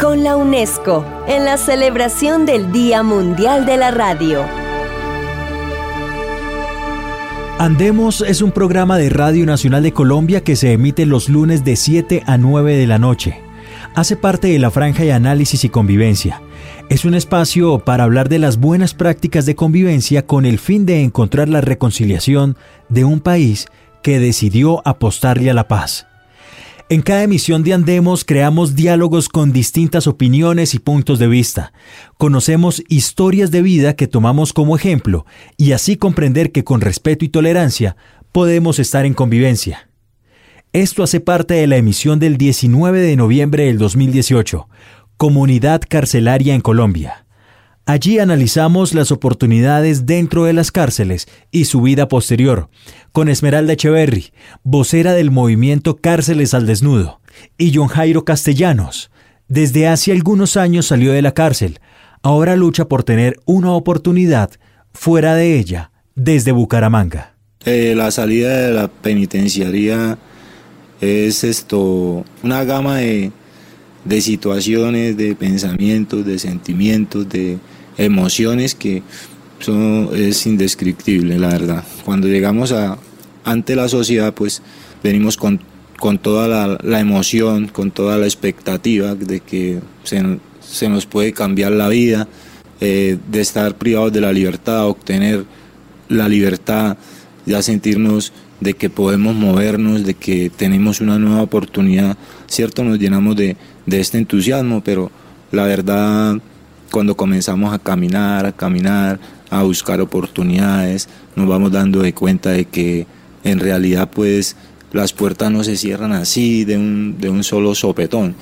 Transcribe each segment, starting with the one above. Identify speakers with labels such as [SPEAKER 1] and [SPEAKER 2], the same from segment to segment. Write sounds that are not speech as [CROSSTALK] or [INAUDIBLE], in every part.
[SPEAKER 1] con la UNESCO, en la celebración del Día Mundial de la Radio.
[SPEAKER 2] Andemos es un programa de Radio Nacional de Colombia que se emite los lunes de 7 a 9 de la noche. Hace parte de la franja de análisis y convivencia. Es un espacio para hablar de las buenas prácticas de convivencia con el fin de encontrar la reconciliación de un país que decidió apostarle a la paz. En cada emisión de Andemos creamos diálogos con distintas opiniones y puntos de vista. Conocemos historias de vida que tomamos como ejemplo y así comprender que con respeto y tolerancia podemos estar en convivencia. Esto hace parte de la emisión del 19 de noviembre del 2018, Comunidad Carcelaria en Colombia. Allí analizamos las oportunidades dentro de las cárceles y su vida posterior, con Esmeralda Echeverry, vocera del movimiento Cárceles al Desnudo, y John Jairo Castellanos. Desde hace algunos años salió de la cárcel, ahora lucha por tener una oportunidad fuera de ella, desde Bucaramanga.
[SPEAKER 3] Eh, la salida de la penitenciaría es esto, una gama de, de situaciones, de pensamientos, de sentimientos, de emociones que son, es indescriptible, la verdad. Cuando llegamos a, ante la sociedad, pues venimos con, con toda la, emoción, con toda la expectativa de que se, nos puede cambiar la vida, eh, de estar privados de la libertad, obtener la libertad, ya sentirnos de que podemos movernos, de que tenemos una nueva oportunidad, ¿cierto? Nos llenamos de, de este entusiasmo, pero la verdad cuando comenzamos a caminar, a caminar, a buscar oportunidades, nos vamos dando de cuenta de que en realidad pues las puertas no se cierran así de un, de un solo sopetón,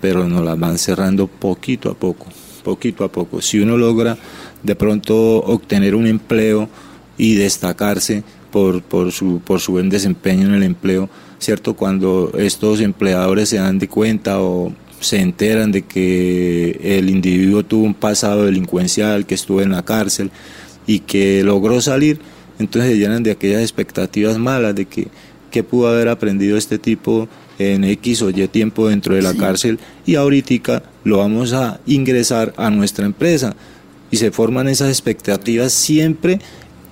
[SPEAKER 3] pero nos las van cerrando poquito a poco, poquito a poco. Si uno logra de pronto obtener un empleo y destacarse por, por, su, por su buen desempeño en el empleo, ¿cierto? Cuando estos empleadores se dan de cuenta o se enteran de que el individuo tuvo un pasado delincuencial, que estuvo en la cárcel y que logró salir, entonces se llenan de aquellas expectativas malas de que qué pudo haber aprendido este tipo en X o Y tiempo dentro de la cárcel y ahorita lo vamos a ingresar a nuestra empresa. Y se forman esas expectativas siempre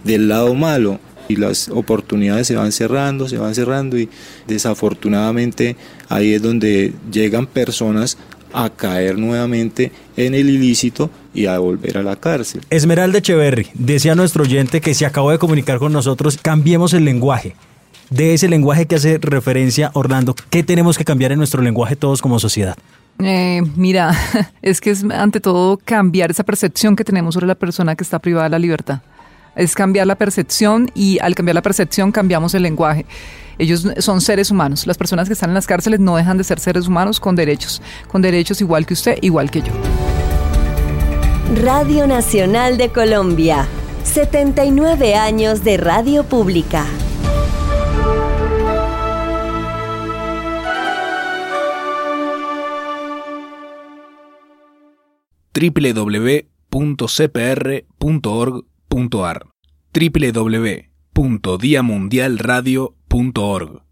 [SPEAKER 3] del lado malo y las oportunidades se van cerrando, se van cerrando y desafortunadamente ahí es donde llegan personas a caer nuevamente en el ilícito y a volver a la cárcel.
[SPEAKER 2] Esmeralda Echeverry, decía nuestro oyente que se acabó de comunicar con nosotros, cambiemos el lenguaje. De ese lenguaje que hace referencia Orlando, ¿qué tenemos que cambiar en nuestro lenguaje todos como sociedad?
[SPEAKER 4] Eh, mira, [LAUGHS] es que es ante todo cambiar esa percepción que tenemos sobre la persona que está privada de la libertad es cambiar la percepción y al cambiar la percepción cambiamos el lenguaje. Ellos son seres humanos. Las personas que están en las cárceles no dejan de ser seres humanos con derechos, con derechos igual que usted, igual que yo.
[SPEAKER 1] Radio Nacional de Colombia, 79 años de radio pública.
[SPEAKER 5] www.cpr.org www.diamundialradio.org